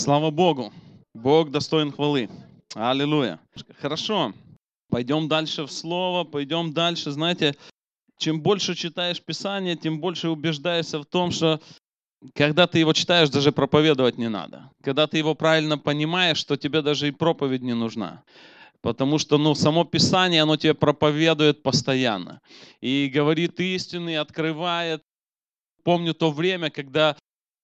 Слава Богу. Бог достоин хвалы. Аллилуйя. Хорошо. Пойдем дальше в Слово, пойдем дальше. Знаете, чем больше читаешь Писание, тем больше убеждаешься в том, что когда ты его читаешь, даже проповедовать не надо. Когда ты его правильно понимаешь, то тебе даже и проповедь не нужна. Потому что ну, само Писание, оно тебе проповедует постоянно. И говорит истины, открывает. Помню то время, когда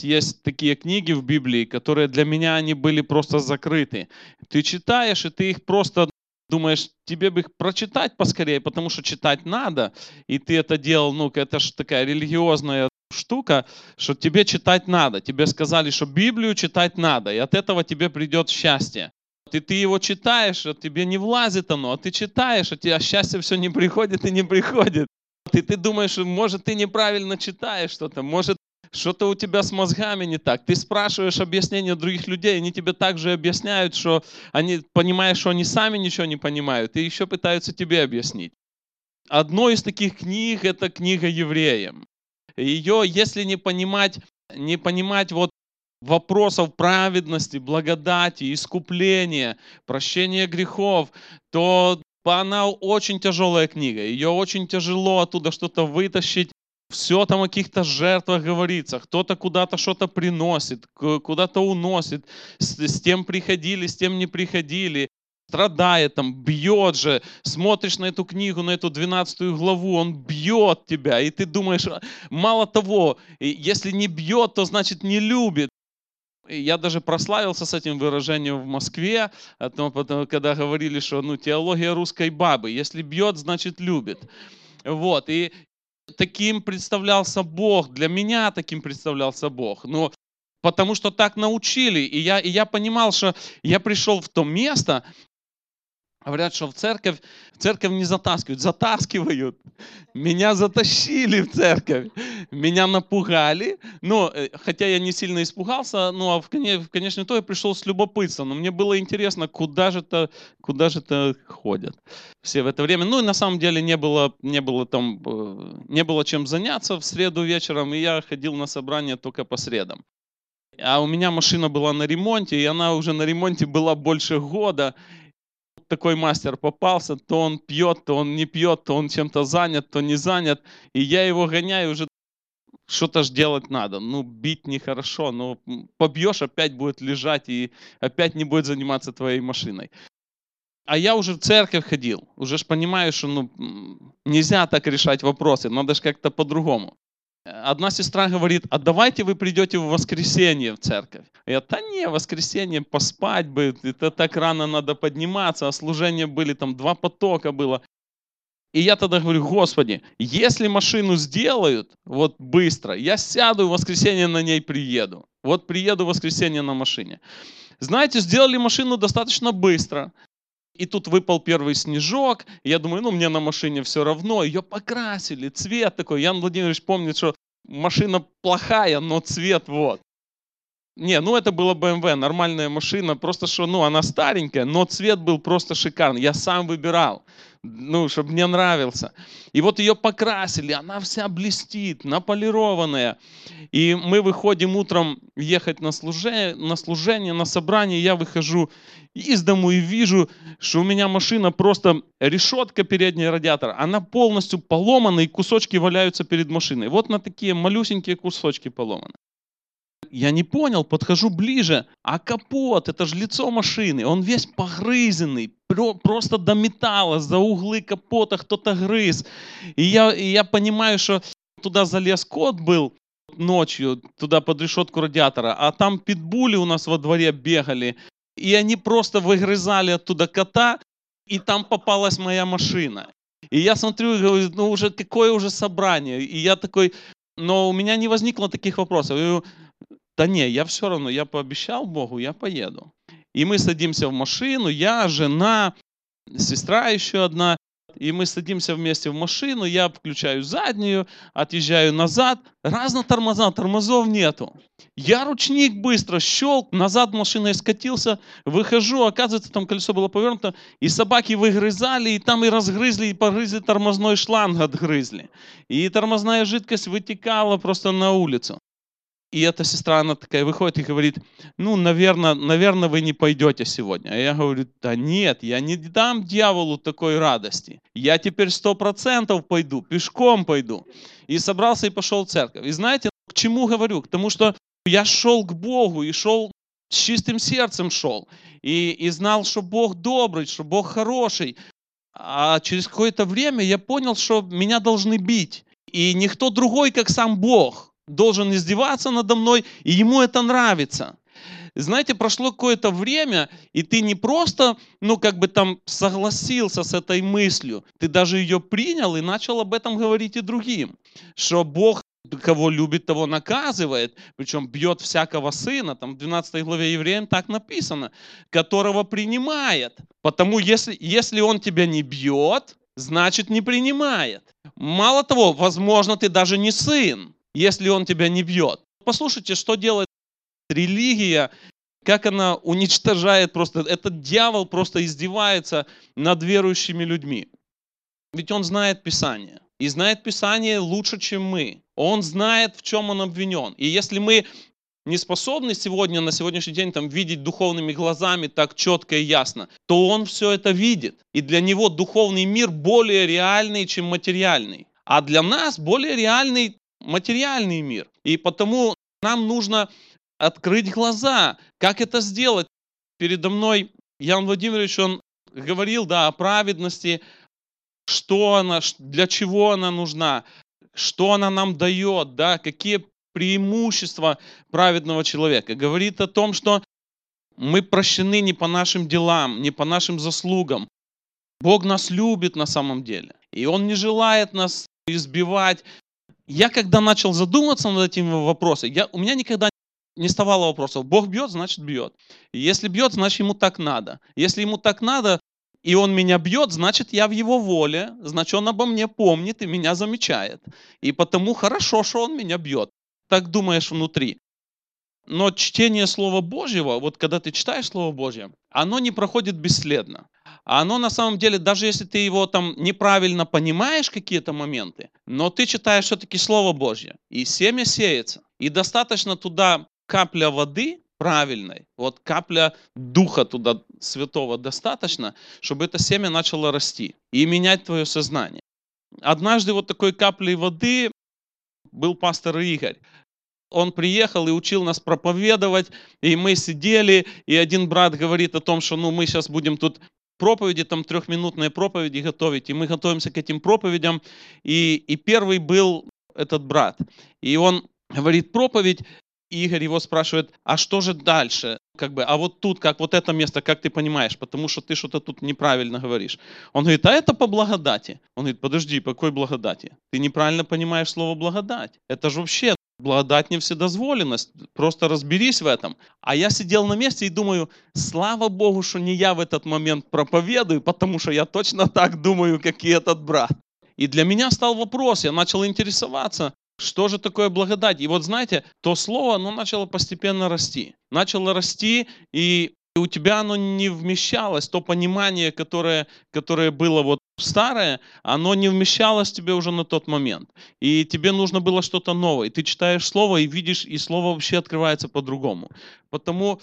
есть такие книги в Библии, которые для меня они были просто закрыты. Ты читаешь, и ты их просто думаешь, тебе бы их прочитать поскорее, потому что читать надо, и ты это делал, ну, это же такая религиозная штука, что тебе читать надо. Тебе сказали, что Библию читать надо, и от этого тебе придет счастье. И ты его читаешь, а тебе не влазит оно, а ты читаешь, а тебе счастье все не приходит и не приходит. И ты думаешь, может, ты неправильно читаешь что-то, может, что-то у тебя с мозгами не так. Ты спрашиваешь объяснения других людей, они тебе также объясняют, что они понимают, что они сами ничего не понимают, и еще пытаются тебе объяснить. Одно из таких книг – это книга евреям. Ее, если не понимать, не понимать вот вопросов праведности, благодати, искупления, прощения грехов, то она очень тяжелая книга. Ее очень тяжело оттуда что-то вытащить все там о каких-то жертвах говорится, кто-то куда-то что-то приносит, куда-то уносит, с, с тем приходили, с тем не приходили, страдает там, бьет же, смотришь на эту книгу, на эту 12 главу, он бьет тебя, и ты думаешь, «А, мало того, если не бьет, то значит не любит. Я даже прославился с этим выражением в Москве, когда говорили, что ну, теология русской бабы, если бьет, значит любит. Вот, и таким представлялся Бог, для меня таким представлялся Бог. Но потому что так научили. И я, и я понимал, что я пришел в то место, Говорят, что в церковь, церковь не затаскивают, затаскивают. Меня затащили в церковь, меня напугали. Ну, э, хотя я не сильно испугался, ну, а в, в конечном итоге пришел с любопытством. Но мне было интересно, куда же это, куда же это ходят все в это время. Ну, и на самом деле не было, не было там, э, не было чем заняться в среду вечером, и я ходил на собрание только по средам. А у меня машина была на ремонте, и она уже на ремонте была больше года такой мастер попался, то он пьет, то он не пьет, то он чем-то занят, то не занят. И я его гоняю уже что-то ж делать надо. Ну, бить нехорошо, но побьешь, опять будет лежать и опять не будет заниматься твоей машиной. А я уже в церковь ходил, уже ж понимаю, что ну, нельзя так решать вопросы, надо же как-то по-другому. Одна сестра говорит, а давайте вы придете в воскресенье в церковь. Я, да не, воскресенье поспать бы, это так рано надо подниматься, а служения были, там два потока было. И я тогда говорю, Господи, если машину сделают вот быстро, я сяду в воскресенье на ней приеду. Вот приеду в воскресенье на машине. Знаете, сделали машину достаточно быстро. И тут выпал первый снежок. Я думаю, ну, мне на машине все равно. Ее покрасили, цвет такой. Ян Владимирович помнит, что машина плохая, но цвет вот. Не, ну это была BMW, нормальная машина, просто что, ну, она старенькая, но цвет был просто шикарный. Я сам выбирал, ну, чтобы мне нравился. И вот ее покрасили, она вся блестит, наполированная. И мы выходим утром ехать на служение, на служение, на собрание, я выхожу из дому и вижу, что у меня машина просто решетка передняя радиатора, она полностью поломана, и кусочки валяются перед машиной. Вот на такие малюсенькие кусочки поломаны. Я не понял, подхожу ближе, а капот, это же лицо машины, он весь погрызенный, просто до металла, за углы капота кто-то грыз. И я, и я понимаю, что туда залез кот был ночью, туда под решетку радиатора, а там питбули у нас во дворе бегали, и они просто выгрызали оттуда кота, и там попалась моя машина. И я смотрю и говорю, ну уже какое уже собрание. И я такой, но у меня не возникло таких вопросов. Я говорю, да не, я все равно, я пообещал Богу, я поеду. И мы садимся в машину, я, жена, сестра еще одна, и мы садимся вместе в машину, я включаю заднюю, отъезжаю назад, раз на тормоза, тормозов нету. Я ручник быстро щелк, назад машиной скатился, выхожу, оказывается, там колесо было повернуто, и собаки выгрызали, и там и разгрызли, и погрызли тормозной шланг отгрызли. И тормозная жидкость вытекала просто на улицу. И эта сестра, она такая выходит и говорит, ну, наверное, наверное, вы не пойдете сегодня. А я говорю, да нет, я не дам дьяволу такой радости. Я теперь сто процентов пойду, пешком пойду. И собрался и пошел в церковь. И знаете, к чему говорю? К тому, что я шел к Богу и шел с чистым сердцем шел. И, и знал, что Бог добрый, что Бог хороший. А через какое-то время я понял, что меня должны бить. И никто другой, как сам Бог должен издеваться надо мной, и ему это нравится. Знаете, прошло какое-то время, и ты не просто, ну, как бы там согласился с этой мыслью, ты даже ее принял и начал об этом говорить и другим, что Бог кого любит, того наказывает, причем бьет всякого сына, там в 12 главе Евреям так написано, которого принимает. Потому если, если он тебя не бьет, значит не принимает. Мало того, возможно, ты даже не сын, если он тебя не бьет. Послушайте, что делает религия, как она уничтожает просто, этот дьявол просто издевается над верующими людьми. Ведь он знает Писание. И знает Писание лучше, чем мы. Он знает, в чем он обвинен. И если мы не способны сегодня, на сегодняшний день, там, видеть духовными глазами так четко и ясно, то он все это видит. И для него духовный мир более реальный, чем материальный. А для нас более реальный материальный мир. И потому нам нужно открыть глаза. Как это сделать? Передо мной Ян Владимирович, он говорил да, о праведности, что она, для чего она нужна, что она нам дает, да, какие преимущества праведного человека. Говорит о том, что мы прощены не по нашим делам, не по нашим заслугам. Бог нас любит на самом деле. И Он не желает нас избивать, я когда начал задумываться над этими вопросами, я, у меня никогда не вставало вопросов. Бог бьет, значит бьет. Если бьет, значит ему так надо. Если ему так надо, и он меня бьет, значит я в его воле, значит он обо мне помнит и меня замечает. И потому хорошо, что он меня бьет. Так думаешь внутри. Но чтение Слова Божьего, вот когда ты читаешь Слово Божье, оно не проходит бесследно. А оно на самом деле, даже если ты его там неправильно понимаешь какие-то моменты, но ты читаешь все-таки Слово Божье, и семя сеется, и достаточно туда капля воды правильной, вот капля Духа туда Святого достаточно, чтобы это семя начало расти и менять твое сознание. Однажды вот такой каплей воды был пастор Игорь он приехал и учил нас проповедовать, и мы сидели, и один брат говорит о том, что ну мы сейчас будем тут проповеди, там трехминутные проповеди готовить, и мы готовимся к этим проповедям, и, и первый был этот брат, и он говорит проповедь, и Игорь его спрашивает, а что же дальше? Как бы, а вот тут, как вот это место, как ты понимаешь, потому что ты что-то тут неправильно говоришь. Он говорит, а это по благодати. Он говорит, подожди, по какой благодати? Ты неправильно понимаешь слово благодать. Это же вообще Благодать не вседозволенность. Просто разберись в этом. А я сидел на месте и думаю, слава Богу, что не я в этот момент проповедую, потому что я точно так думаю, как и этот брат. И для меня стал вопрос, я начал интересоваться, что же такое благодать? И вот знаете, то слово, оно начало постепенно расти. Начало расти, и у тебя оно не вмещалось, то понимание, которое, которое было вот старое, оно не вмещалось тебе уже на тот момент. И тебе нужно было что-то новое. И ты читаешь слово и видишь, и слово вообще открывается по-другому. Потому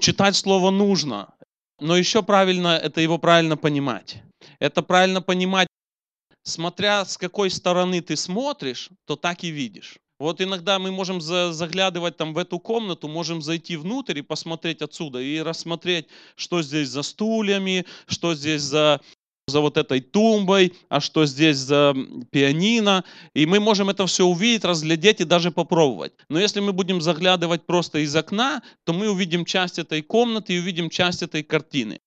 читать слово нужно. Но еще правильно, это его правильно понимать. Это правильно понимать, смотря с какой стороны ты смотришь, то так и видишь. Вот иногда мы можем заглядывать там в эту комнату, можем зайти внутрь и посмотреть отсюда, и рассмотреть, что здесь за стульями, что здесь за за вот этой тумбой, а что здесь за пианино. И мы можем это все увидеть, разглядеть и даже попробовать. Но если мы будем заглядывать просто из окна, то мы увидим часть этой комнаты и увидим часть этой картины.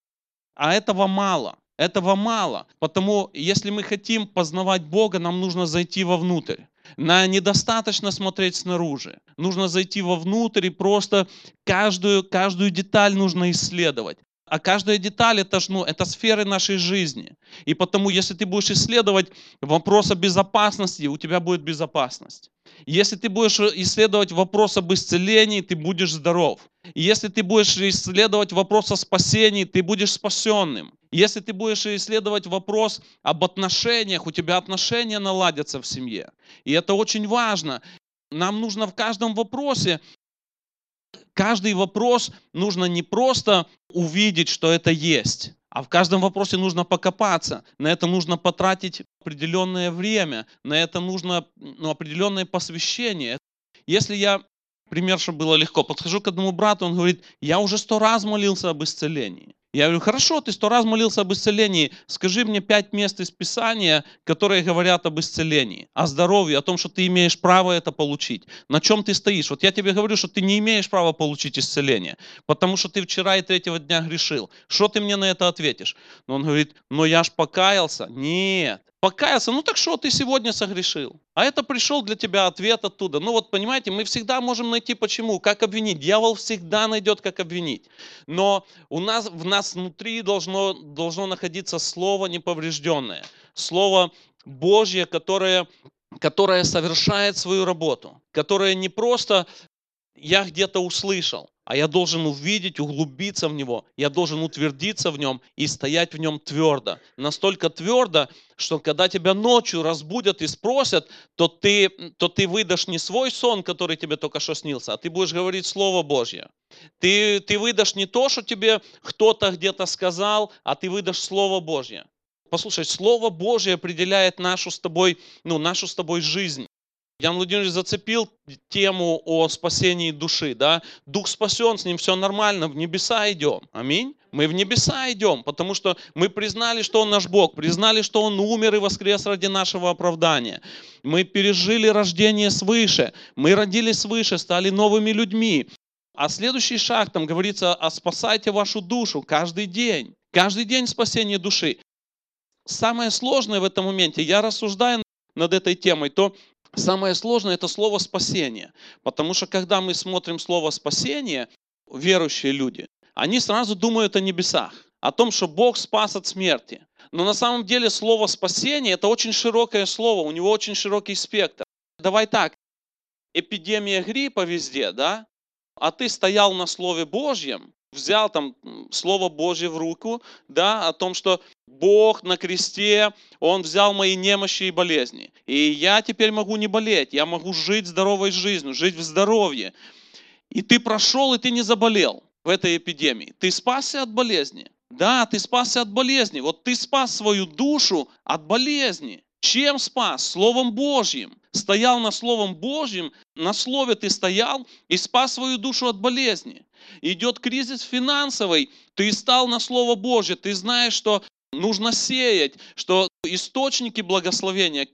А этого мало. Этого мало. Потому если мы хотим познавать Бога, нам нужно зайти вовнутрь. На недостаточно смотреть снаружи. Нужно зайти вовнутрь и просто каждую, каждую деталь нужно исследовать. А каждая деталь это, ну, это сферы нашей жизни. И потому, если ты будешь исследовать вопрос о безопасности, у тебя будет безопасность. Если ты будешь исследовать вопрос об исцелении, ты будешь здоров. Если ты будешь исследовать вопрос о спасении, ты будешь спасенным. Если ты будешь исследовать вопрос об отношениях, у тебя отношения наладятся в семье. И это очень важно. нам нужно в каждом вопросе, каждый вопрос нужно не просто увидеть, что это есть, а в каждом вопросе нужно покопаться. На это нужно потратить определенное время, на это нужно ну, определенное посвящение. Если я, пример, чтобы было легко, подхожу к одному брату, он говорит, я уже сто раз молился об исцелении. Я говорю, хорошо, ты сто раз молился об исцелении, скажи мне пять мест из Писания, которые говорят об исцелении, о здоровье, о том, что ты имеешь право это получить. На чем ты стоишь? Вот я тебе говорю, что ты не имеешь права получить исцеление, потому что ты вчера и третьего дня грешил. Что ты мне на это ответишь? Но он говорит, но я ж покаялся. Нет, покаялся, ну так что ты сегодня согрешил? А это пришел для тебя ответ оттуда. Ну вот понимаете, мы всегда можем найти почему, как обвинить. Дьявол всегда найдет, как обвинить. Но у нас, в нас внутри должно, должно находиться слово неповрежденное. Слово Божье, которое, которое совершает свою работу. Которое не просто я где-то услышал, а я должен увидеть, углубиться в него, я должен утвердиться в нем и стоять в нем твердо. Настолько твердо, что когда тебя ночью разбудят и спросят, то ты, то ты выдашь не свой сон, который тебе только что снился, а ты будешь говорить Слово Божье. Ты, ты выдашь не то, что тебе кто-то где-то сказал, а ты выдашь Слово Божье. Послушай, Слово Божье определяет нашу с тобой, ну, нашу с тобой жизнь. Ян Владимирович зацепил тему о спасении души. Да? Дух спасен, с ним все нормально, в небеса идем. Аминь. Мы в небеса идем, потому что мы признали, что Он наш Бог, признали, что Он умер и воскрес ради нашего оправдания. Мы пережили рождение свыше, мы родились свыше, стали новыми людьми. А следующий шаг, там говорится, а спасайте вашу душу каждый день. Каждый день спасение души. Самое сложное в этом моменте, я рассуждаю над этой темой, то Самое сложное – это слово «спасение». Потому что когда мы смотрим слово «спасение», верующие люди, они сразу думают о небесах, о том, что Бог спас от смерти. Но на самом деле слово «спасение» – это очень широкое слово, у него очень широкий спектр. Давай так, эпидемия гриппа везде, да? А ты стоял на Слове Божьем, взял там Слово Божье в руку, да, о том, что Бог на кресте, Он взял мои немощи и болезни. И я теперь могу не болеть, я могу жить здоровой жизнью, жить в здоровье. И ты прошел, и ты не заболел в этой эпидемии. Ты спасся от болезни. Да, ты спасся от болезни. Вот ты спас свою душу от болезни. Чем спас? Словом Божьим. Стоял на Словом Божьим, на Слове ты стоял и спас свою душу от болезни. Идет кризис финансовый, ты стал на Слово Божье, ты знаешь, что нужно сеять, что источники благословения,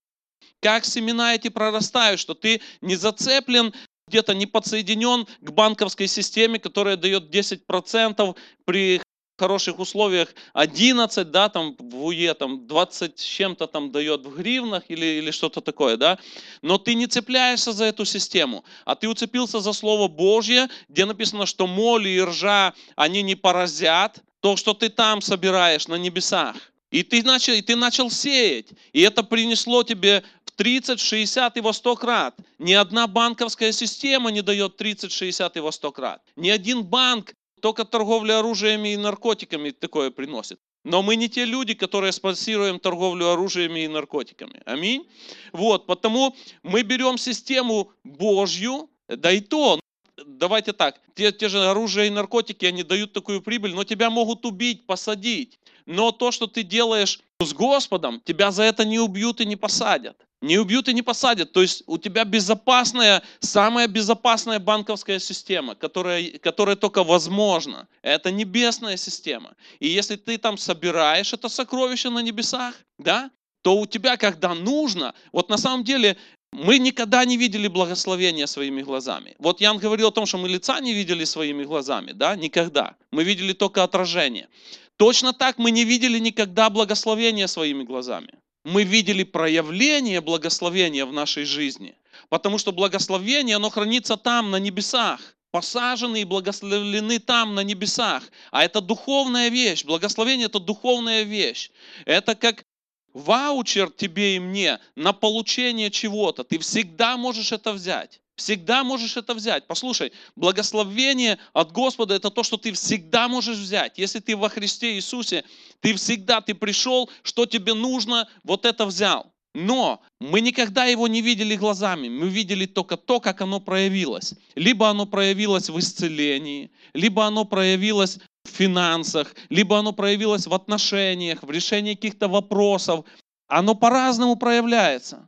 как семена эти прорастают, что ты не зацеплен где-то не подсоединен к банковской системе, которая дает 10% при хороших условиях 11, да, там в УЕ там 20 с чем-то там дает в гривнах или, или что-то такое, да, но ты не цепляешься за эту систему, а ты уцепился за Слово Божье, где написано, что моли и ржа, они не поразят то, что ты там собираешь на небесах. И ты начал, и ты начал сеять, и это принесло тебе в 30, 60 и во 100 крат. Ни одна банковская система не дает 30, 60 и во 100 крат. Ни один банк только торговля оружиями и наркотиками такое приносит. Но мы не те люди, которые спонсируем торговлю оружиями и наркотиками. Аминь. Вот, потому мы берем систему Божью, да и то, давайте так, те, те же оружие и наркотики, они дают такую прибыль, но тебя могут убить, посадить. Но то, что ты делаешь с Господом, тебя за это не убьют и не посадят. Не убьют и не посадят. То есть у тебя безопасная, самая безопасная банковская система, которая, которая только возможна. Это небесная система. И если ты там собираешь это сокровище на небесах, да, то у тебя, когда нужно, вот на самом деле мы никогда не видели благословения своими глазами. Вот Ян говорил о том, что мы лица не видели своими глазами, да, никогда. Мы видели только отражение. Точно так мы не видели никогда благословения своими глазами мы видели проявление благословения в нашей жизни. Потому что благословение, оно хранится там, на небесах. Посажены и благословлены там, на небесах. А это духовная вещь. Благословение – это духовная вещь. Это как ваучер тебе и мне на получение чего-то. Ты всегда можешь это взять. Всегда можешь это взять. Послушай, благословение от Господа это то, что ты всегда можешь взять. Если ты во Христе Иисусе, ты всегда, ты пришел, что тебе нужно, вот это взял. Но мы никогда его не видели глазами, мы видели только то, как оно проявилось. Либо оно проявилось в исцелении, либо оно проявилось в финансах, либо оно проявилось в отношениях, в решении каких-то вопросов. Оно по-разному проявляется.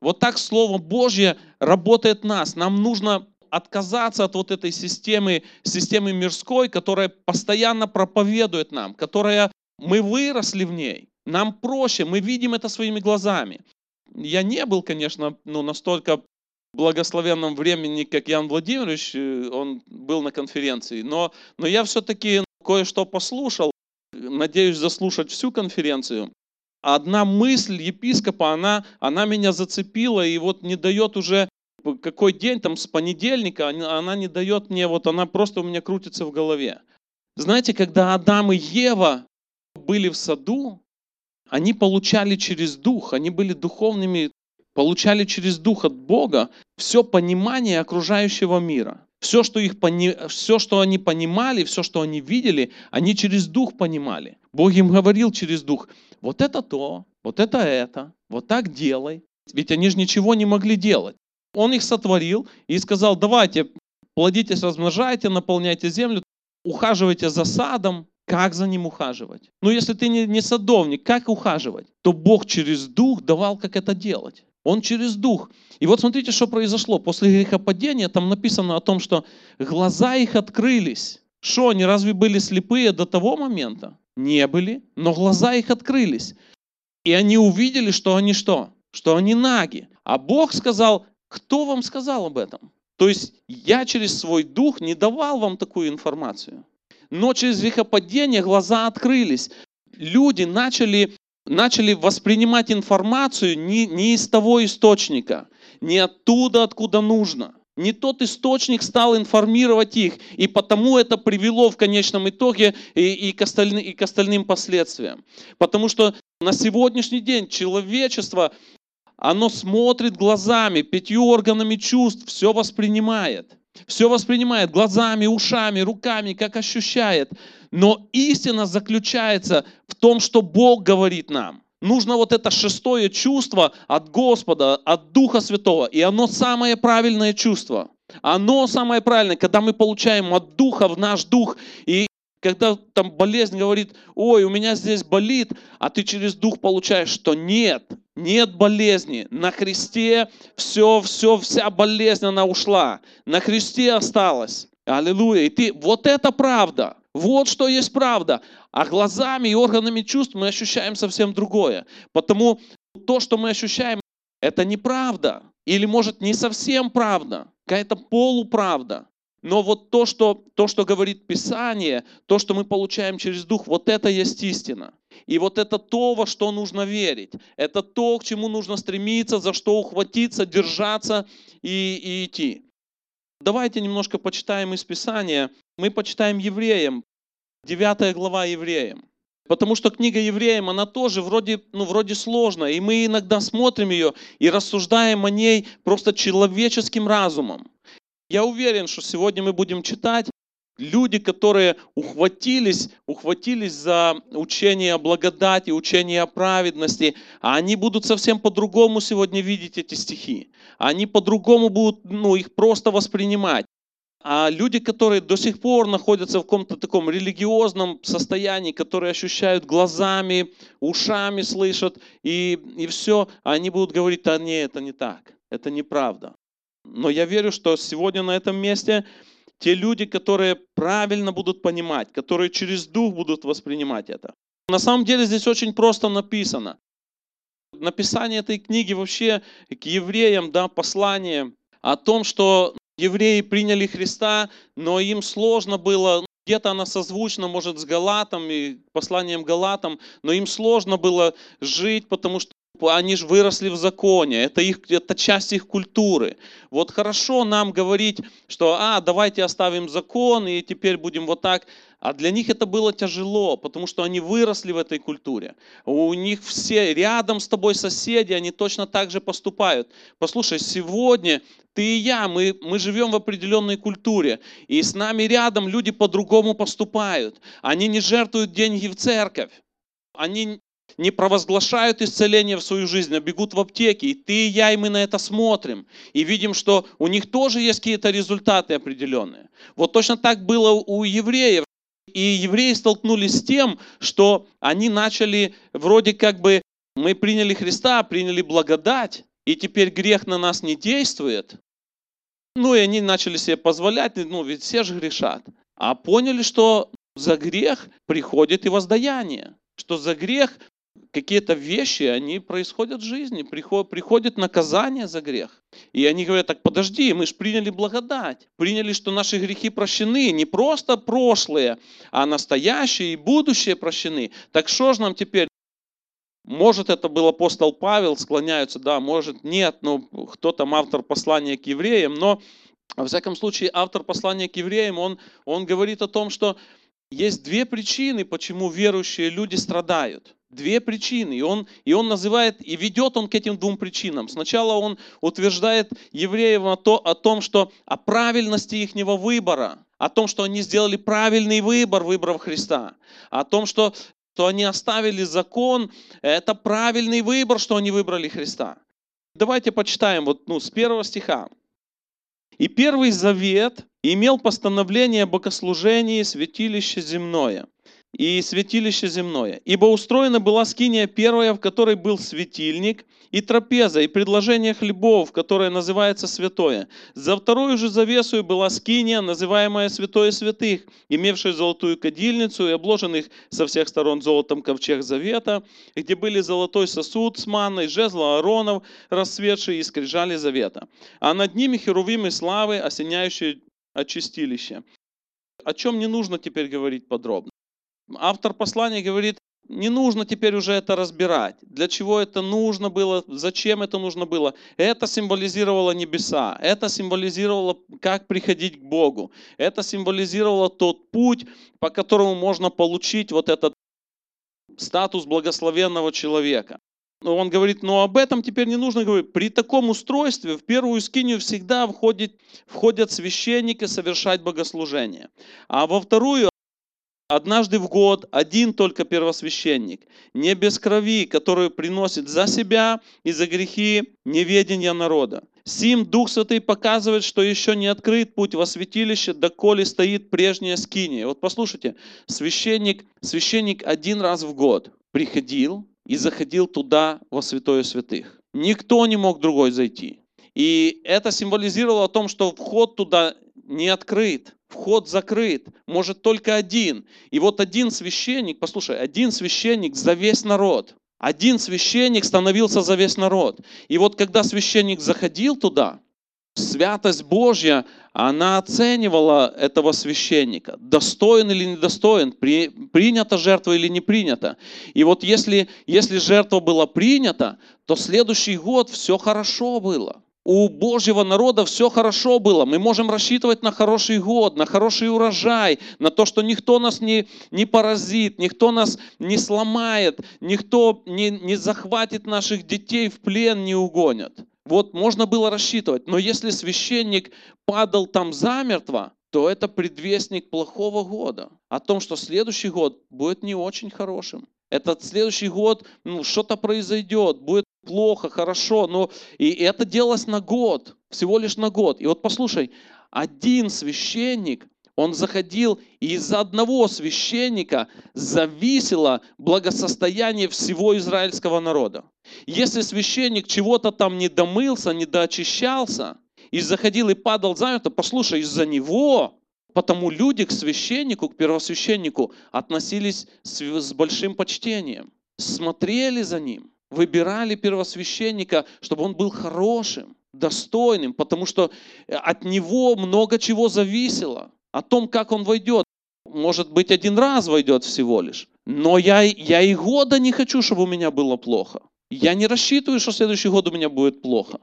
Вот так Слово Божье работает нас. Нам нужно отказаться от вот этой системы, системы мирской, которая постоянно проповедует нам, которая мы выросли в ней. Нам проще, мы видим это своими глазами. Я не был, конечно, ну, настолько благословенном времени, как Ян Владимирович, э, он был на конференции, но, но я все-таки кое-что послушал, надеюсь заслушать всю конференцию. Одна мысль епископа, она, она меня зацепила и вот не дает уже какой день, там с понедельника, она не дает мне, вот она просто у меня крутится в голове. Знаете, когда Адам и Ева были в саду, они получали через дух, они были духовными, получали через дух от Бога все понимание окружающего мира. Все что, их, все, что они понимали, все, что они видели, они через дух понимали. Бог им говорил через дух, вот это то, вот это это, вот так делай. Ведь они же ничего не могли делать. Он их сотворил и сказал, давайте, плодитесь, размножайте, наполняйте землю, ухаживайте за садом, как за ним ухаживать? Ну, если ты не, не садовник, как ухаживать? То Бог через Дух давал, как это делать. Он через Дух. И вот смотрите, что произошло. После грехопадения там написано о том, что глаза их открылись. Что, они разве были слепые до того момента? Не были, но глаза их открылись. И они увидели, что они что? Что они наги. А Бог сказал, кто вам сказал об этом? То есть я через свой дух не давал вам такую информацию. Но через грехопадение глаза открылись. Люди начали, начали воспринимать информацию не, не из того источника, не оттуда, откуда нужно. Не тот источник стал информировать их, и потому это привело в конечном итоге и, и, к, остальным, и к остальным последствиям. Потому что на сегодняшний день человечество, оно смотрит глазами, пятью органами чувств, все воспринимает все воспринимает глазами, ушами, руками, как ощущает. Но истина заключается в том, что Бог говорит нам. Нужно вот это шестое чувство от Господа, от Духа Святого. И оно самое правильное чувство. Оно самое правильное, когда мы получаем от Духа в наш Дух. И когда там болезнь говорит, ой, у меня здесь болит, а ты через дух получаешь, что нет, нет болезни. На Христе все, все, вся болезнь, она ушла. На Христе осталась. Аллилуйя. И ты, вот это правда. Вот что есть правда. А глазами и органами чувств мы ощущаем совсем другое. Потому то, что мы ощущаем, это неправда. Или может не совсем правда. Какая-то полуправда. Но вот то что, то, что говорит Писание, то, что мы получаем через Дух, вот это есть истина. И вот это то, во что нужно верить. Это то, к чему нужно стремиться, за что ухватиться, держаться и, и идти. Давайте немножко почитаем из Писания. Мы почитаем Евреям, 9 глава Евреям. Потому что книга Евреям, она тоже вроде, ну, вроде сложная. И мы иногда смотрим ее и рассуждаем о ней просто человеческим разумом. Я уверен, что сегодня мы будем читать люди, которые ухватились, ухватились за учение о благодати, учение о праведности, они будут совсем по-другому сегодня видеть эти стихи. Они по-другому будут ну, их просто воспринимать. А люди, которые до сих пор находятся в каком-то таком религиозном состоянии, которые ощущают глазами, ушами слышат и, и все, они будут говорить, а не, это не так, это неправда. Но я верю, что сегодня на этом месте те люди, которые правильно будут понимать, которые через дух будут воспринимать это. На самом деле здесь очень просто написано. Написание этой книги вообще к евреям, да, послание о том, что евреи приняли Христа, но им сложно было, где-то она созвучна, может, с Галатом и посланием Галатам, но им сложно было жить, потому что они же выросли в законе, это, их, это часть их культуры. Вот хорошо нам говорить, что а, давайте оставим закон и теперь будем вот так. А для них это было тяжело, потому что они выросли в этой культуре. У них все рядом с тобой соседи, они точно так же поступают. Послушай, сегодня ты и я, мы, мы живем в определенной культуре, и с нами рядом люди по-другому поступают. Они не жертвуют деньги в церковь. Они не провозглашают исцеление в свою жизнь, а бегут в аптеки. И ты и я, и мы на это смотрим. И видим, что у них тоже есть какие-то результаты определенные. Вот точно так было у евреев. И евреи столкнулись с тем, что они начали вроде как бы, мы приняли Христа, приняли благодать, и теперь грех на нас не действует. Ну и они начали себе позволять, ну ведь все же грешат. А поняли, что за грех приходит и воздаяние. Что за грех какие-то вещи, они происходят в жизни, приходит, приходит наказание за грех. И они говорят, так подожди, мы же приняли благодать, приняли, что наши грехи прощены, не просто прошлые, а настоящие и будущее прощены. Так что же нам теперь? Может, это был апостол Павел, склоняются, да, может, нет, ну, кто там автор послания к евреям, но, во всяком случае, автор послания к евреям, он, он говорит о том, что есть две причины, почему верующие люди страдают. Две причины. И он, и он называет, и ведет он к этим двум причинам. Сначала он утверждает евреев о, то, о том, что о правильности их выбора, о том, что они сделали правильный выбор, выбрав Христа, о том, что, что они оставили закон, это правильный выбор, что они выбрали Христа. Давайте почитаем вот, ну, с первого стиха. И первый завет имел постановление о богослужении святилище земное и святилище земное. Ибо устроена была скиния первая, в которой был светильник, и трапеза, и предложение хлебов, которое называется святое. За вторую же завесу была скиния, называемая святое святых, имевшая золотую кадильницу и обложенных со всех сторон золотом ковчег завета, где были золотой сосуд с манной, жезл Ааронов, расцветший и скрижали завета. А над ними херувимы славы, осеняющие очистилище. О чем не нужно теперь говорить подробно. Автор послания говорит, не нужно теперь уже это разбирать. Для чего это нужно было, зачем это нужно было. Это символизировало небеса, это символизировало, как приходить к Богу. Это символизировало тот путь, по которому можно получить вот этот статус благословенного человека. Он говорит, но об этом теперь не нужно говорить. При таком устройстве в первую скинию всегда входит, входят священники совершать богослужение. А во вторую однажды в год один только первосвященник, не без крови, которую приносит за себя и за грехи неведения народа. Сим Дух Святый показывает, что еще не открыт путь во святилище, доколе стоит прежняя скиния. Вот послушайте, священник, священник один раз в год приходил, и заходил туда во святое святых. Никто не мог другой зайти. И это символизировало о том, что вход туда не открыт, вход закрыт, может только один. И вот один священник, послушай, один священник за весь народ. Один священник становился за весь народ. И вот когда священник заходил туда, святость Божья, она оценивала этого священника, достоин или недостоин, при, принята жертва или не принята. И вот если, если жертва была принята, то следующий год все хорошо было. У Божьего народа все хорошо было. Мы можем рассчитывать на хороший год, на хороший урожай, на то, что никто нас не, не поразит, никто нас не сломает, никто не, не захватит наших детей в плен, не угонят. Вот можно было рассчитывать. Но если священник падал там замертво, то это предвестник плохого года. О том, что следующий год будет не очень хорошим. Этот следующий год, ну, что-то произойдет, будет плохо, хорошо, но и это делалось на год, всего лишь на год. И вот послушай, один священник он заходил, и из-за одного священника зависело благосостояние всего израильского народа. Если священник чего-то там не домылся, не доочищался, и заходил и падал замертво, послушай, из-за него Потому люди к священнику, к первосвященнику относились с большим почтением, смотрели за ним, выбирали первосвященника, чтобы он был хорошим, достойным, потому что от него много чего зависело о том, как он войдет. Может быть, один раз войдет всего лишь. Но я, я и года не хочу, чтобы у меня было плохо. Я не рассчитываю, что следующий год у меня будет плохо.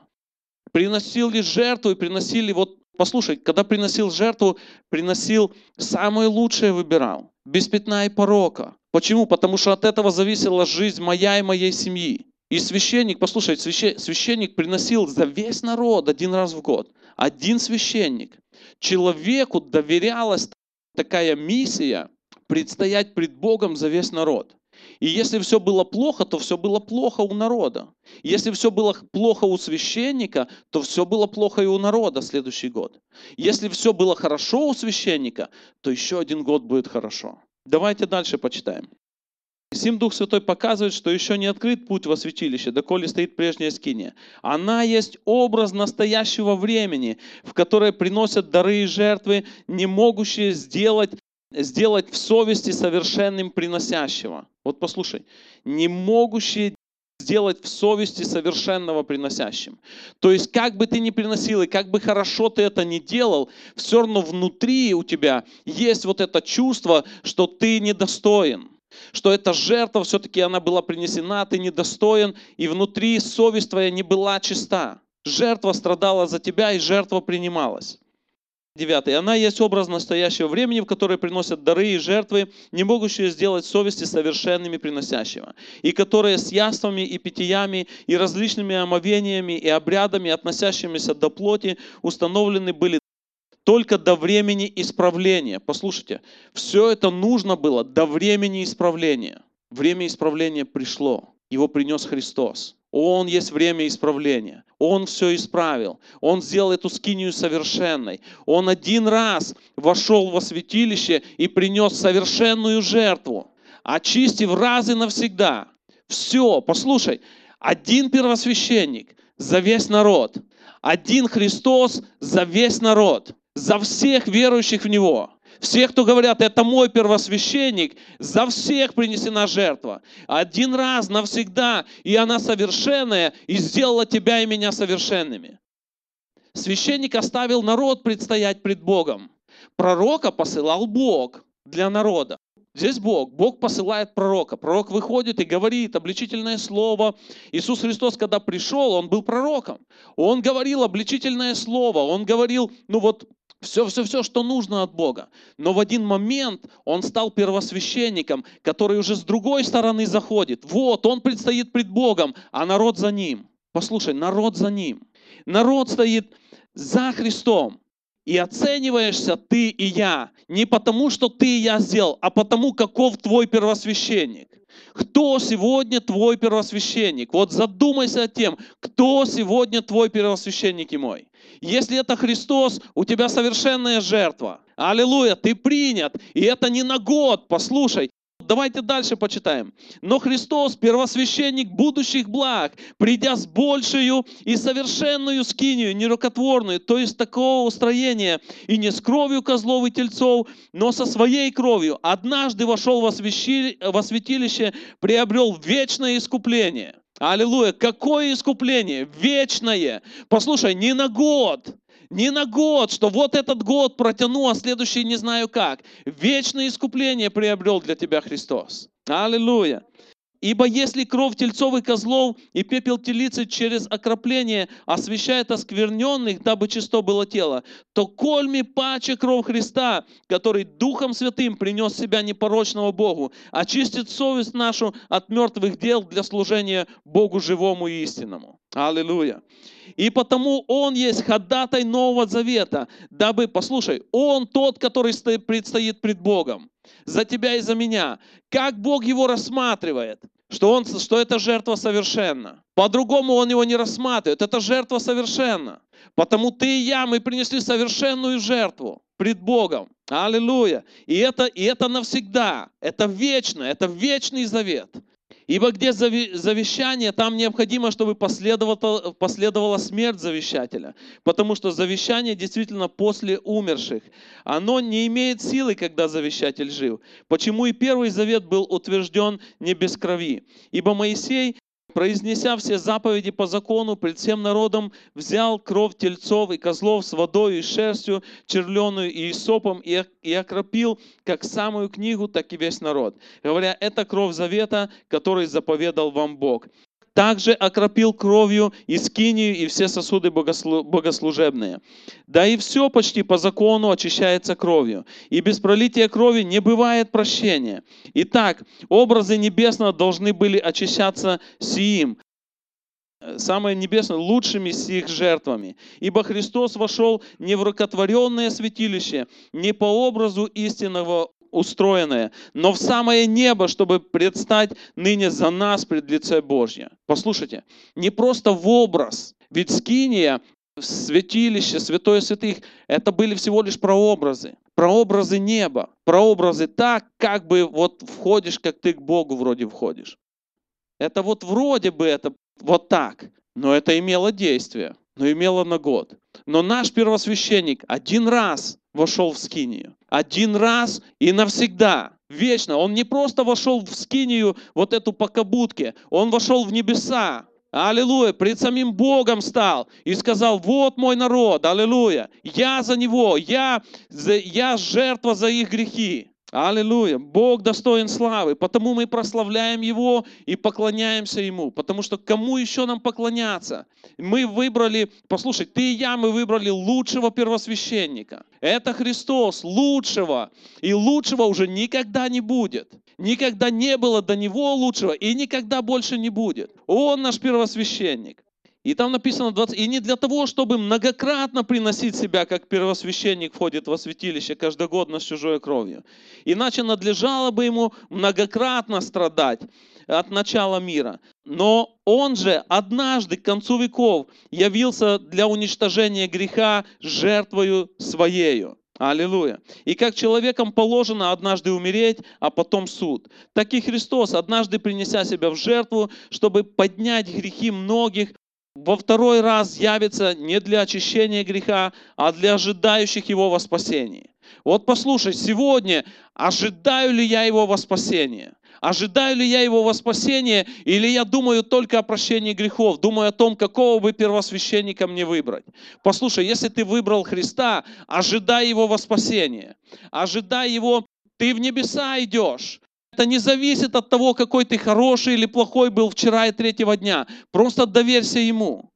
Приносили жертву и приносили, вот послушай, когда приносил жертву, приносил самое лучшее выбирал, без пятна и порока. Почему? Потому что от этого зависела жизнь моя и моей семьи. И священник, послушай, священник приносил за весь народ один раз в год. Один священник. Человеку доверялась такая миссия предстоять пред Богом за весь народ. И если все было плохо, то все было плохо у народа. Если все было плохо у священника, то все было плохо и у народа следующий год. Если все было хорошо у священника, то еще один год будет хорошо. Давайте дальше почитаем. Сим Дух Святой показывает, что еще не открыт путь во святилище, доколе стоит прежняя скиния. Она есть образ настоящего времени, в которое приносят дары и жертвы, не могущие сделать, сделать в совести совершенным приносящего. Вот послушай, не могущие сделать в совести совершенного приносящим. То есть, как бы ты ни приносил, и как бы хорошо ты это ни делал, все равно внутри у тебя есть вот это чувство, что ты недостоин что эта жертва все-таки она была принесена, ты недостоин, и внутри совесть твоя не была чиста. Жертва страдала за тебя, и жертва принималась. Девятый. Она есть образ настоящего времени, в которое приносят дары и жертвы, не могущие сделать совести совершенными приносящего, и которые с яствами и питьями, и различными омовениями и обрядами, относящимися до плоти, установлены были только до времени исправления. Послушайте, все это нужно было до времени исправления. Время исправления пришло. Его принес Христос. Он есть время исправления. Он все исправил. Он сделал эту скинию совершенной. Он один раз вошел во святилище и принес совершенную жертву, очистив раз и навсегда. Все, послушай, один первосвященник за весь народ, один Христос за весь народ за всех верующих в Него. Всех, кто говорят, это мой первосвященник, за всех принесена жертва. Один раз навсегда, и она совершенная, и сделала тебя и меня совершенными. Священник оставил народ предстоять пред Богом. Пророка посылал Бог для народа. Здесь Бог. Бог посылает пророка. Пророк выходит и говорит обличительное слово. Иисус Христос, когда пришел, Он был пророком. Он говорил обличительное слово. Он говорил, ну вот, все-все-все, что нужно от Бога. Но в один момент он стал первосвященником, который уже с другой стороны заходит. Вот, он предстоит пред Богом, а народ за ним. Послушай, народ за ним. Народ стоит за Христом. И оцениваешься ты и я не потому, что ты и я сделал, а потому, каков твой первосвященник. Кто сегодня твой первосвященник? Вот задумайся о тем, кто сегодня твой первосвященник и мой. Если это Христос, у тебя совершенная жертва. Аллилуйя, ты принят. И это не на год, послушай. Давайте дальше почитаем. Но Христос, первосвященник будущих благ, придя с большую и совершенную скинию, нерукотворную, то есть такого устроения, и не с кровью козлов и тельцов, но со своей кровью, однажды вошел во святилище, приобрел вечное искупление. Аллилуйя! Какое искупление? Вечное! Послушай, не на год, не на год, что вот этот год протяну, а следующий не знаю как. Вечное искупление приобрел для тебя Христос. Аллилуйя. Ибо если кровь тельцов козлов и пепел телицы через окропление освещает оскверненных, дабы чисто было тело, то кольми паче кровь Христа, который Духом Святым принес себя непорочного Богу, очистит совесть нашу от мертвых дел для служения Богу живому и истинному. Аллилуйя. И потому Он есть ходатай Нового Завета, дабы, послушай, Он тот, который предстоит пред Богом за тебя и за меня. Как Бог его рассматривает? Что, он, что эта жертва совершенна. По-другому он его не рассматривает. Это жертва совершенна. Потому ты и я, мы принесли совершенную жертву пред Богом. Аллилуйя. И это, и это навсегда. Это вечно. Это вечный завет. Ибо где завещание, там необходимо, чтобы последовала, смерть завещателя. Потому что завещание действительно после умерших. Оно не имеет силы, когда завещатель жив. Почему и первый завет был утвержден не без крови? Ибо Моисей произнеся все заповеди по закону пред всем народом, взял кровь тельцов и козлов с водой и шерстью, черленую и сопом, и, и окропил как самую книгу, так и весь народ. Говоря, это кровь завета, который заповедал вам Бог также окропил кровью и скинию, и все сосуды богослужебные. Да и все почти по закону очищается кровью. И без пролития крови не бывает прощения. Итак, образы небесного должны были очищаться сиим, самое небесное, лучшими с их жертвами. Ибо Христос вошел не в рукотворенное святилище, не по образу истинного устроенное, но в самое небо, чтобы предстать ныне за нас пред лице Божье. Послушайте, не просто в образ, ведь скиния святилище, святое святых, это были всего лишь прообразы. Прообразы неба. Прообразы так, как бы вот входишь, как ты к Богу вроде входишь. Это вот вроде бы это вот так, но это имело действие, но имело на год. Но наш первосвященник один раз вошел в скинию. Один раз и навсегда. Вечно. Он не просто вошел в скинию, вот эту покобутки. Он вошел в небеса. Аллилуйя, пред самим Богом стал и сказал, вот мой народ, аллилуйя, я за него, я, я жертва за их грехи. Аллилуйя. Бог достоин славы, потому мы прославляем Его и поклоняемся Ему. Потому что кому еще нам поклоняться? Мы выбрали, послушай, ты и я, мы выбрали лучшего первосвященника. Это Христос, лучшего. И лучшего уже никогда не будет. Никогда не было до Него лучшего и никогда больше не будет. Он наш первосвященник. И там написано 20, и не для того, чтобы многократно приносить себя, как первосвященник входит во святилище каждогодно с чужой кровью. Иначе надлежало бы ему многократно страдать от начала мира. Но он же однажды к концу веков явился для уничтожения греха жертвою своею. Аллилуйя. И как человекам положено однажды умереть, а потом суд, так и Христос, однажды принеся себя в жертву, чтобы поднять грехи многих, во второй раз явится не для очищения греха, а для ожидающих его во спасении. Вот послушай, сегодня ожидаю ли я его во спасение? Ожидаю ли я его во спасение, или я думаю только о прощении грехов, думаю о том, какого бы первосвященника мне выбрать. Послушай, если ты выбрал Христа, ожидай его во спасение. Ожидай его, ты в небеса идешь. Это не зависит от того, какой ты хороший или плохой был вчера и третьего дня. Просто доверься Ему.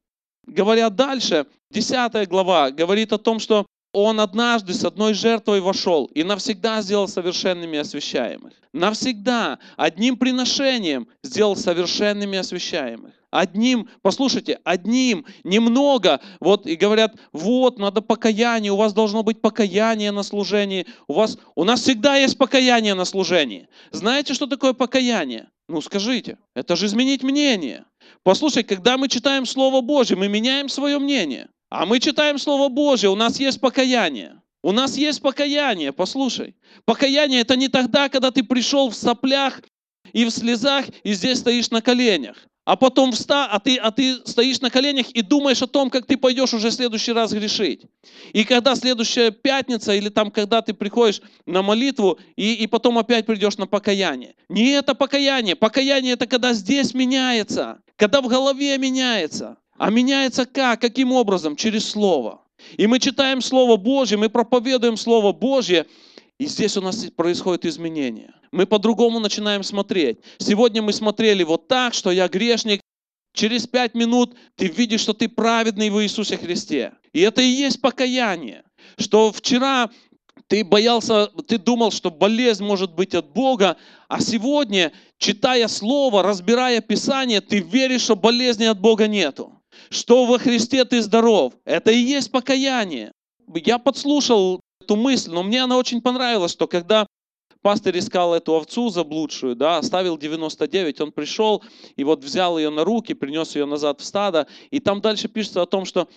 Говоря дальше, 10 глава говорит о том, что он однажды с одной жертвой вошел и навсегда сделал совершенными освящаемых. Навсегда, одним приношением сделал совершенными освящаемых одним, послушайте, одним, немного, вот и говорят, вот, надо покаяние, у вас должно быть покаяние на служении, у вас, у нас всегда есть покаяние на служении. Знаете, что такое покаяние? Ну скажите, это же изменить мнение. Послушай, когда мы читаем Слово Божье, мы меняем свое мнение. А мы читаем Слово Божье, у нас есть покаяние. У нас есть покаяние, послушай. Покаяние это не тогда, когда ты пришел в соплях и в слезах, и здесь стоишь на коленях а потом вста, а ты, а ты стоишь на коленях и думаешь о том, как ты пойдешь уже в следующий раз грешить. И когда следующая пятница, или там, когда ты приходишь на молитву, и, и потом опять придешь на покаяние. Не это покаяние. Покаяние это когда здесь меняется, когда в голове меняется. А меняется как? Каким образом? Через Слово. И мы читаем Слово Божье, мы проповедуем Слово Божье, и здесь у нас происходит изменение мы по-другому начинаем смотреть. Сегодня мы смотрели вот так, что я грешник. Через пять минут ты видишь, что ты праведный в Иисусе Христе. И это и есть покаяние. Что вчера ты боялся, ты думал, что болезнь может быть от Бога, а сегодня, читая Слово, разбирая Писание, ты веришь, что болезни от Бога нету. Что во Христе ты здоров. Это и есть покаяние. Я подслушал эту мысль, но мне она очень понравилась, что когда пастырь искал эту овцу заблудшую, да, оставил 99, он пришел и вот взял ее на руки, принес ее назад в стадо, и там дальше пишется о том, что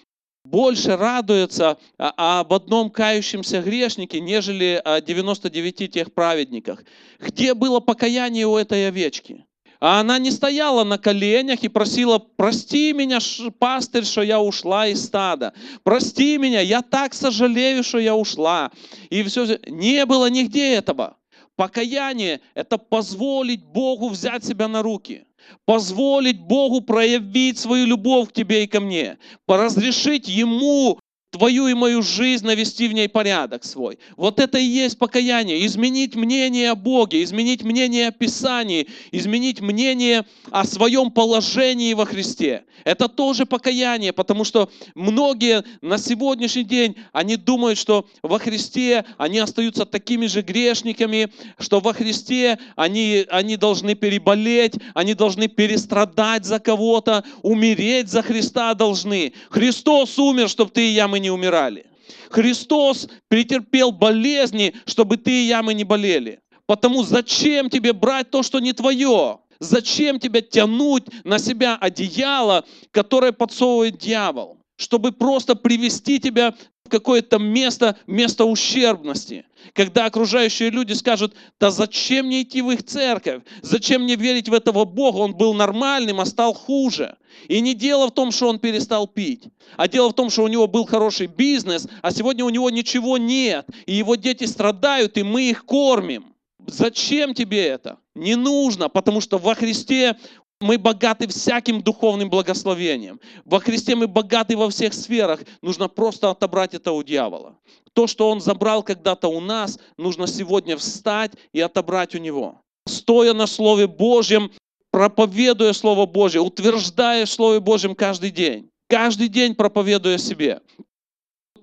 больше радуется а, об одном кающемся грешнике, нежели о 99 тех праведниках. Где было покаяние у этой овечки? А она не стояла на коленях и просила, прости меня, пастырь, что я ушла из стада. Прости меня, я так сожалею, что я ушла. И все, не было нигде этого. Покаяние – это позволить Богу взять себя на руки. Позволить Богу проявить свою любовь к тебе и ко мне. Поразрешить Ему твою и мою жизнь, навести в ней порядок свой. Вот это и есть покаяние. Изменить мнение о Боге, изменить мнение о Писании, изменить мнение о своем положении во Христе. Это тоже покаяние, потому что многие на сегодняшний день, они думают, что во Христе они остаются такими же грешниками, что во Христе они, они должны переболеть, они должны перестрадать за кого-то, умереть за Христа должны. Христос умер, чтобы ты и я, мы не умирали. Христос претерпел болезни, чтобы ты и я, мы не болели. Потому зачем тебе брать то, что не твое? Зачем тебе тянуть на себя одеяло, которое подсовывает дьявол? Чтобы просто привести тебя в какое-то место, место ущербности. Когда окружающие люди скажут, да зачем мне идти в их церковь? Зачем мне верить в этого Бога? Он был нормальным, а стал хуже. И не дело в том, что он перестал пить, а дело в том, что у него был хороший бизнес, а сегодня у него ничего нет, и его дети страдают, и мы их кормим. Зачем тебе это? Не нужно, потому что во Христе мы богаты всяким духовным благословением. Во Христе мы богаты во всех сферах. Нужно просто отобрать это у дьявола. То, что он забрал когда-то у нас, нужно сегодня встать и отобрать у него. Стоя на Слове Божьем, проповедуя Слово Божье, утверждая в Слове Божьем каждый день. Каждый день проповедуя себе.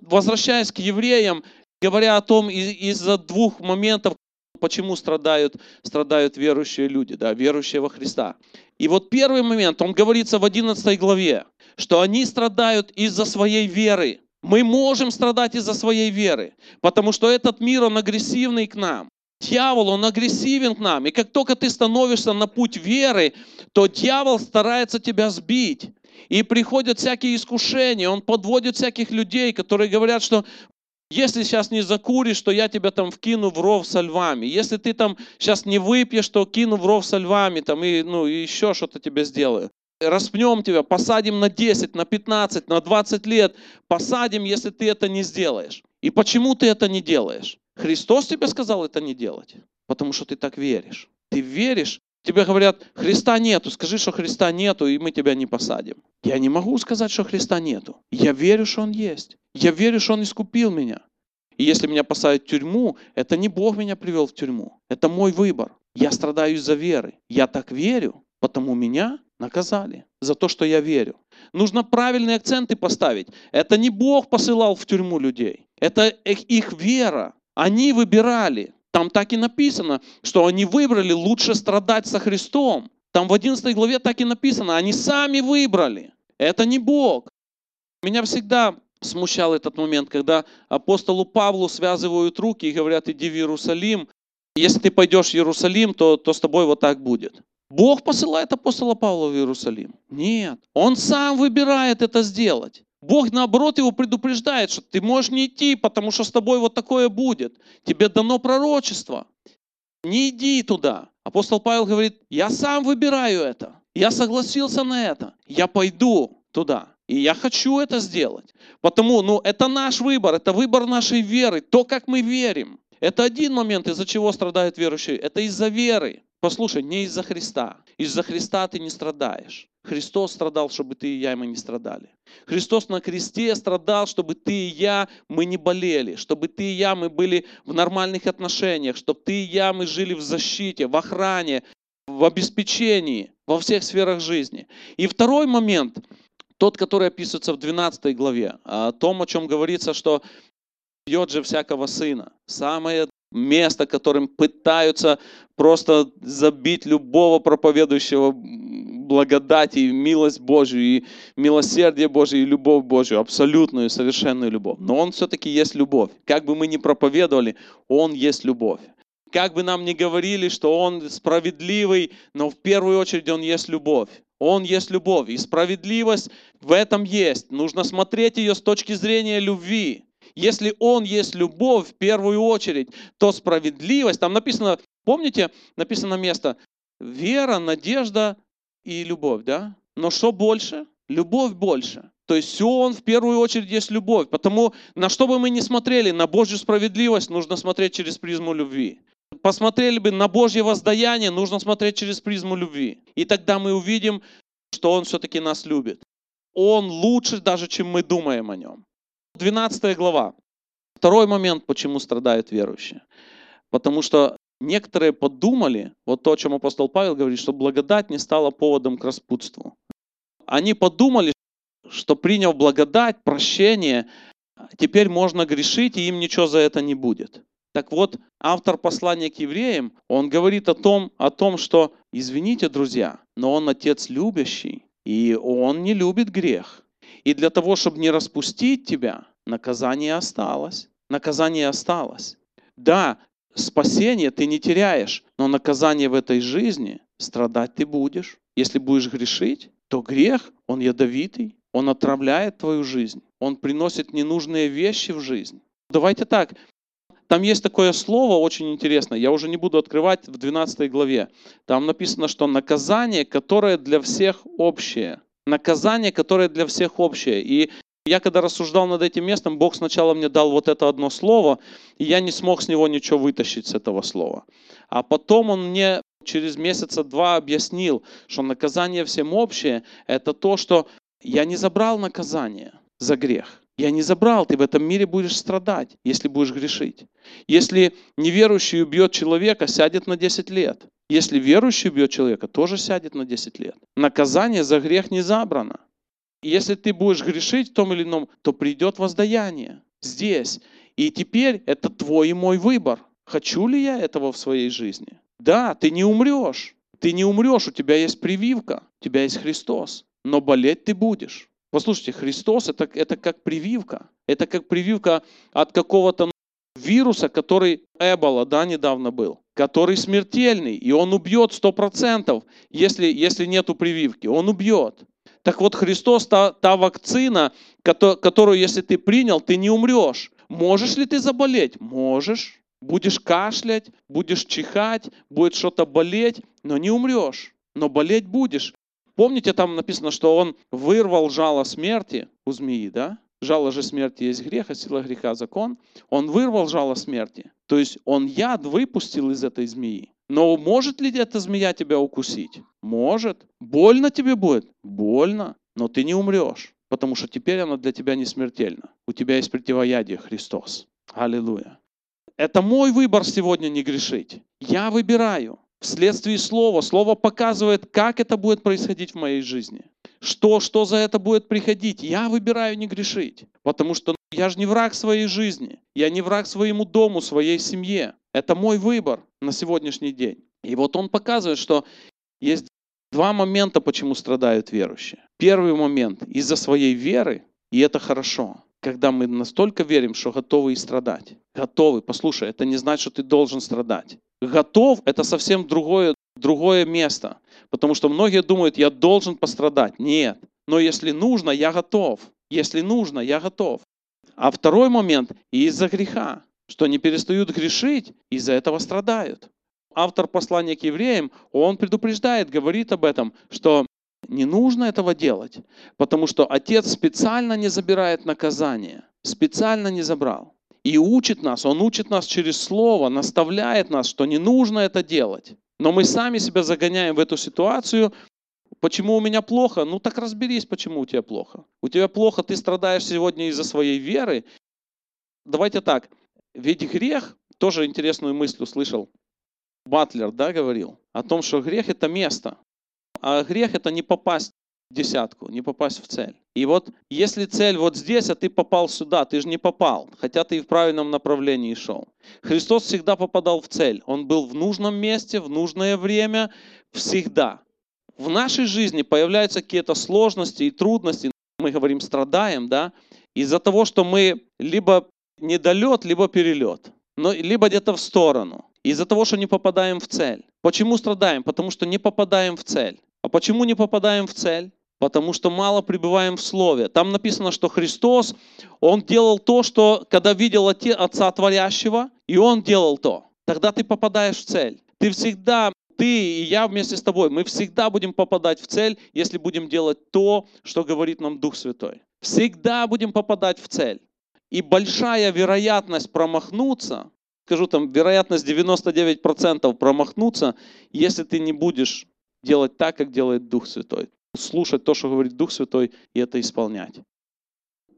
Возвращаясь к евреям, говоря о том из-за двух моментов, почему страдают, страдают верующие люди, да, верующие во Христа. И вот первый момент, он говорится в 11 главе, что они страдают из-за своей веры. Мы можем страдать из-за своей веры, потому что этот мир, он агрессивный к нам. Дьявол, он агрессивен к нам. И как только ты становишься на путь веры, то дьявол старается тебя сбить. И приходят всякие искушения, он подводит всяких людей, которые говорят, что если сейчас не закуришь, то я тебя там вкину в ров со львами. Если ты там сейчас не выпьешь, то кину в ров со львами там, и, ну, и еще что-то тебе сделаю. Распнем тебя, посадим на 10, на 15, на 20 лет. Посадим, если ты это не сделаешь. И почему ты это не делаешь? Христос тебе сказал это не делать, потому что ты так веришь. Ты веришь, тебе говорят, Христа нету, скажи, что Христа нету, и мы тебя не посадим. Я не могу сказать, что Христа нету. Я верю, что Он есть. Я верю, что Он искупил меня. И если меня посадят в тюрьму, это не Бог меня привел в тюрьму. Это мой выбор. Я страдаю из-за веры. Я так верю, потому меня наказали за то, что я верю. Нужно правильные акценты поставить. Это не Бог посылал в тюрьму людей. Это их вера. Они выбирали. Там так и написано, что они выбрали лучше страдать со Христом. Там в 11 главе так и написано, они сами выбрали. Это не Бог. Меня всегда смущал этот момент, когда апостолу Павлу связывают руки и говорят, иди в Иерусалим. Если ты пойдешь в Иерусалим, то, то с тобой вот так будет. Бог посылает апостола Павла в Иерусалим? Нет. Он сам выбирает это сделать. Бог, наоборот, его предупреждает, что ты можешь не идти, потому что с тобой вот такое будет. Тебе дано пророчество. Не иди туда. Апостол Павел говорит, я сам выбираю это. Я согласился на это. Я пойду туда. И я хочу это сделать. Потому, ну, это наш выбор, это выбор нашей веры, то, как мы верим. Это один момент, из-за чего страдают верующие. Это из-за веры. Послушай, не из-за Христа. Из-за Христа ты не страдаешь. Христос страдал, чтобы ты и я, мы не страдали. Христос на кресте страдал, чтобы ты и я, мы не болели, чтобы ты и я, мы были в нормальных отношениях, чтобы ты и я, мы жили в защите, в охране, в обеспечении, во всех сферах жизни. И второй момент, тот, который описывается в 12 главе, о том, о чем говорится, что бьет же всякого сына. Самое место, которым пытаются просто забить любого проповедующего благодать и милость Божью, и милосердие Божье, и любовь Божью, абсолютную, совершенную любовь. Но Он все-таки есть любовь. Как бы мы ни проповедовали, Он есть любовь. Как бы нам ни говорили, что Он справедливый, но в первую очередь Он есть любовь. Он есть любовь. И справедливость в этом есть. Нужно смотреть ее с точки зрения любви. Если Он есть любовь в первую очередь, то справедливость, там написано, помните, написано место, вера, надежда и любовь, да? Но что больше? Любовь больше. То есть все он в первую очередь есть любовь. Потому на что бы мы ни смотрели, на Божью справедливость нужно смотреть через призму любви. Посмотрели бы на Божье воздаяние, нужно смотреть через призму любви. И тогда мы увидим, что Он все-таки нас любит. Он лучше даже, чем мы думаем о Нем. 12 глава. Второй момент, почему страдают верующие. Потому что некоторые подумали, вот то, о чем апостол Павел говорит, что благодать не стала поводом к распутству. Они подумали, что приняв благодать, прощение, теперь можно грешить, и им ничего за это не будет. Так вот, автор послания к евреям, он говорит о том, о том, что, извините, друзья, но он отец любящий, и он не любит грех. И для того, чтобы не распустить тебя, наказание осталось. Наказание осталось. Да, спасение ты не теряешь, но наказание в этой жизни страдать ты будешь. Если будешь грешить, то грех, он ядовитый, он отравляет твою жизнь, он приносит ненужные вещи в жизнь. Давайте так, там есть такое слово очень интересное, я уже не буду открывать в 12 главе. Там написано, что наказание, которое для всех общее. Наказание, которое для всех общее. И я когда рассуждал над этим местом, Бог сначала мне дал вот это одно слово, и я не смог с него ничего вытащить с этого слова. А потом он мне через месяца два объяснил, что наказание всем общее, это то, что я не забрал наказание за грех. Я не забрал, ты в этом мире будешь страдать, если будешь грешить. Если неверующий убьет человека, сядет на 10 лет. Если верующий убьет человека, тоже сядет на 10 лет. Наказание за грех не забрано. Если ты будешь грешить в том или ином, то придет воздаяние здесь. И теперь это твой и мой выбор. Хочу ли я этого в своей жизни? Да, ты не умрешь. Ты не умрешь, у тебя есть прививка, у тебя есть Христос. Но болеть ты будешь. Послушайте, Христос это, это как прививка. Это как прививка от какого-то вируса, который Эбола, да, недавно был, который смертельный, и он убьет сто процентов, если, если нету прививки. Он убьет. Так вот, Христос та, та вакцина, которую, если ты принял, ты не умрешь. Можешь ли ты заболеть? Можешь. Будешь кашлять, будешь чихать, будет что-то болеть, но не умрешь. Но болеть будешь. Помните, там написано, что он вырвал жало смерти у змеи, да? Жало же смерти есть грех, а сила греха закон. Он вырвал жало смерти. То есть он яд выпустил из этой змеи. Но может ли эта змея тебя укусить? Может. Больно тебе будет? Больно. Но ты не умрешь, потому что теперь она для тебя не смертельна. У тебя есть противоядие Христос. Аллилуйя. Это мой выбор сегодня не грешить. Я выбираю вследствие слова. Слово показывает, как это будет происходить в моей жизни. Что, что за это будет приходить. Я выбираю не грешить, потому что я же не враг своей жизни. Я не враг своему дому, своей семье. Это мой выбор на сегодняшний день. И вот он показывает, что есть два момента, почему страдают верующие. Первый момент – из-за своей веры, и это хорошо когда мы настолько верим, что готовы и страдать. Готовы. Послушай, это не значит, что ты должен страдать. Готов – это совсем другое, другое место. Потому что многие думают, я должен пострадать. Нет. Но если нужно, я готов. Если нужно, я готов. А второй момент – из-за греха. Что не перестают грешить, из-за этого страдают. Автор послания к евреям, он предупреждает, говорит об этом, что не нужно этого делать, потому что Отец специально не забирает наказание, специально не забрал. И учит нас, Он учит нас через Слово, наставляет нас, что не нужно это делать. Но мы сами себя загоняем в эту ситуацию. Почему у меня плохо? Ну так разберись, почему у тебя плохо. У тебя плохо, ты страдаешь сегодня из-за своей веры. Давайте так, ведь грех, тоже интересную мысль услышал, Батлер, да, говорил, о том, что грех это место. А грех это не попасть в десятку, не попасть в цель. И вот если цель вот здесь, а ты попал сюда, ты же не попал, хотя ты и в правильном направлении шел. Христос всегда попадал в цель. Он был в нужном месте, в нужное время, всегда. В нашей жизни появляются какие-то сложности и трудности, мы говорим страдаем, да, из-за того, что мы либо недолет, либо перелет, но либо где-то в сторону, из-за того, что не попадаем в цель. Почему страдаем? Потому что не попадаем в цель. А почему не попадаем в цель? Потому что мало пребываем в Слове. Там написано, что Христос, Он делал то, что когда видел Отца Творящего, и Он делал то. Тогда ты попадаешь в цель. Ты всегда, ты и я вместе с тобой, мы всегда будем попадать в цель, если будем делать то, что говорит нам Дух Святой. Всегда будем попадать в цель. И большая вероятность промахнуться, скажу там, вероятность 99% промахнуться, если ты не будешь делать так, как делает Дух Святой. Слушать то, что говорит Дух Святой, и это исполнять.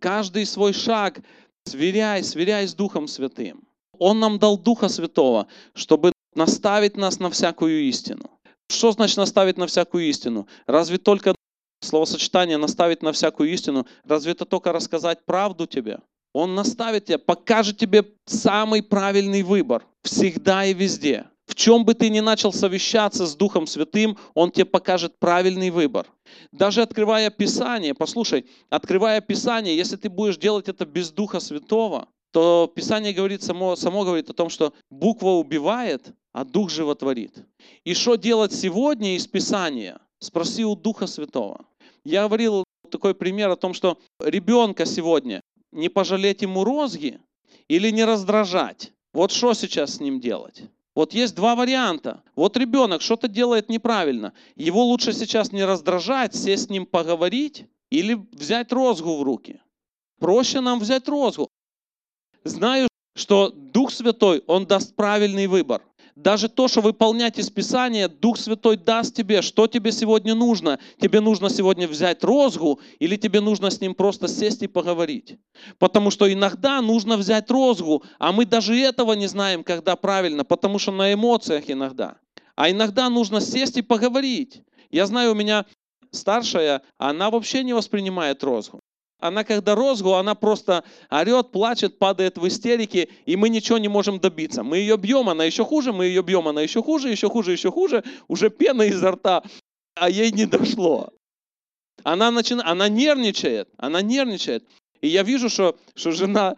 Каждый свой шаг сверяй, сверяй с Духом Святым. Он нам дал Духа Святого, чтобы наставить нас на всякую истину. Что значит наставить на всякую истину? Разве только словосочетание наставить на всякую истину, разве это только рассказать правду тебе? Он наставит тебя, покажет тебе самый правильный выбор. Всегда и везде. В чем бы ты ни начал совещаться с Духом Святым, Он тебе покажет правильный выбор. Даже открывая Писание, послушай, открывая Писание, если ты будешь делать это без Духа Святого, то Писание говорит, само, само говорит о том, что буква убивает, а Дух животворит. И что делать сегодня из Писания? Спроси у Духа Святого. Я говорил такой пример о том, что ребенка сегодня не пожалеть ему розги или не раздражать. Вот что сейчас с ним делать? Вот есть два варианта. Вот ребенок что-то делает неправильно. Его лучше сейчас не раздражать, сесть с ним поговорить или взять розгу в руки. Проще нам взять розгу. Знаю, что Дух Святой, Он даст правильный выбор. Даже то, что выполнять из Писания, Дух Святой даст тебе, что тебе сегодня нужно. Тебе нужно сегодня взять розгу или тебе нужно с ним просто сесть и поговорить. Потому что иногда нужно взять розгу, а мы даже этого не знаем, когда правильно, потому что на эмоциях иногда. А иногда нужно сесть и поговорить. Я знаю, у меня старшая, она вообще не воспринимает розгу. Она когда розгу, она просто орет, плачет, падает в истерике, и мы ничего не можем добиться. Мы ее бьем, она еще хуже, мы ее бьем, она еще хуже, еще хуже, еще хуже, уже пена изо рта, а ей не дошло. Она, начинает, она нервничает, она нервничает. И я вижу, что, что жена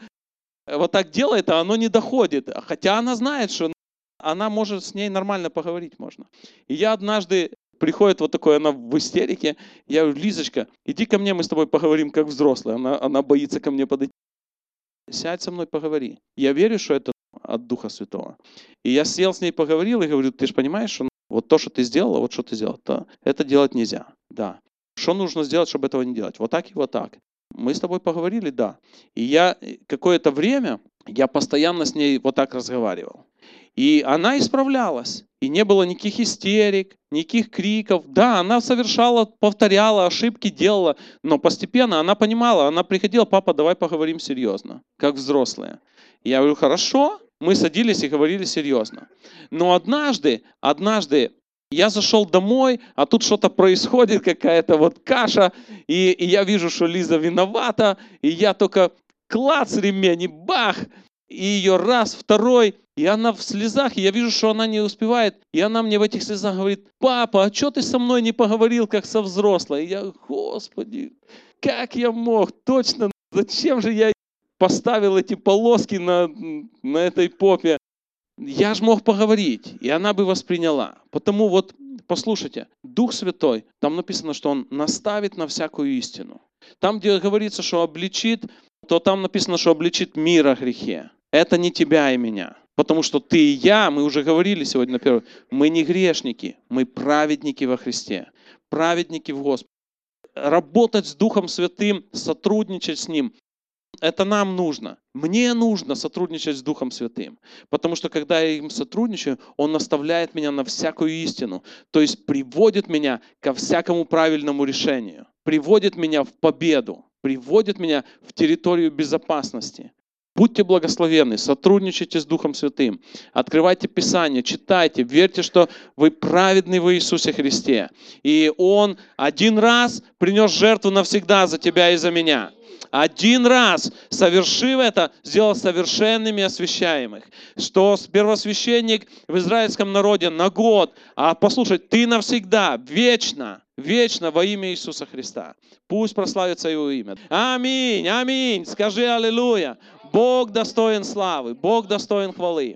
вот так делает, а оно не доходит. Хотя она знает, что она может с ней нормально поговорить можно. И я однажды приходит вот такое, она в истерике. Я говорю, Лизочка, иди ко мне, мы с тобой поговорим как взрослые. Она, она боится ко мне подойти. Сядь со мной, поговори. Я верю, что это от Духа Святого. И я сел с ней, поговорил и говорю, ты же понимаешь, что вот то, что ты сделала, вот что ты сделал, то это делать нельзя. Да. Что нужно сделать, чтобы этого не делать? Вот так и вот так. Мы с тобой поговорили, да. И я э, какое-то время, я постоянно с ней вот так разговаривал. И она исправлялась. И не было никаких истерик, никаких криков. Да, она совершала, повторяла, ошибки делала, но постепенно она понимала, она приходила, папа, давай поговорим серьезно, как взрослые. Я говорю, хорошо, мы садились и говорили серьезно. Но однажды, однажды я зашел домой, а тут что-то происходит, какая-то вот каша, и, и я вижу, что Лиза виновата, и я только клац ремень, и бах, и ее раз, второй, и она в слезах, и я вижу, что она не успевает, и она мне в этих слезах говорит, папа, а что ты со мной не поговорил, как со взрослой? И я, господи, как я мог, точно, зачем же я поставил эти полоски на, на этой попе? Я же мог поговорить, и она бы восприняла. Потому вот, послушайте, Дух Святой, там написано, что Он наставит на всякую истину. Там, где говорится, что обличит, то там написано, что обличит мир о грехе это не тебя и меня. Потому что ты и я, мы уже говорили сегодня на первом, мы не грешники, мы праведники во Христе, праведники в Господе. Работать с Духом Святым, сотрудничать с Ним, это нам нужно. Мне нужно сотрудничать с Духом Святым. Потому что когда я им сотрудничаю, Он наставляет меня на всякую истину. То есть приводит меня ко всякому правильному решению. Приводит меня в победу. Приводит меня в территорию безопасности. Будьте благословенны, сотрудничайте с Духом Святым, открывайте Писание, читайте, верьте, что вы праведны в Иисусе Христе. И Он один раз принес жертву навсегда за тебя и за меня. Один раз, совершив это, сделал совершенными освящаемых. Что первосвященник в израильском народе на год, а послушай, ты навсегда, вечно, вечно во имя Иисуса Христа. Пусть прославится Его имя. Аминь, аминь. Скажи аллилуйя. Бог достоин славы, Бог достоин хвалы.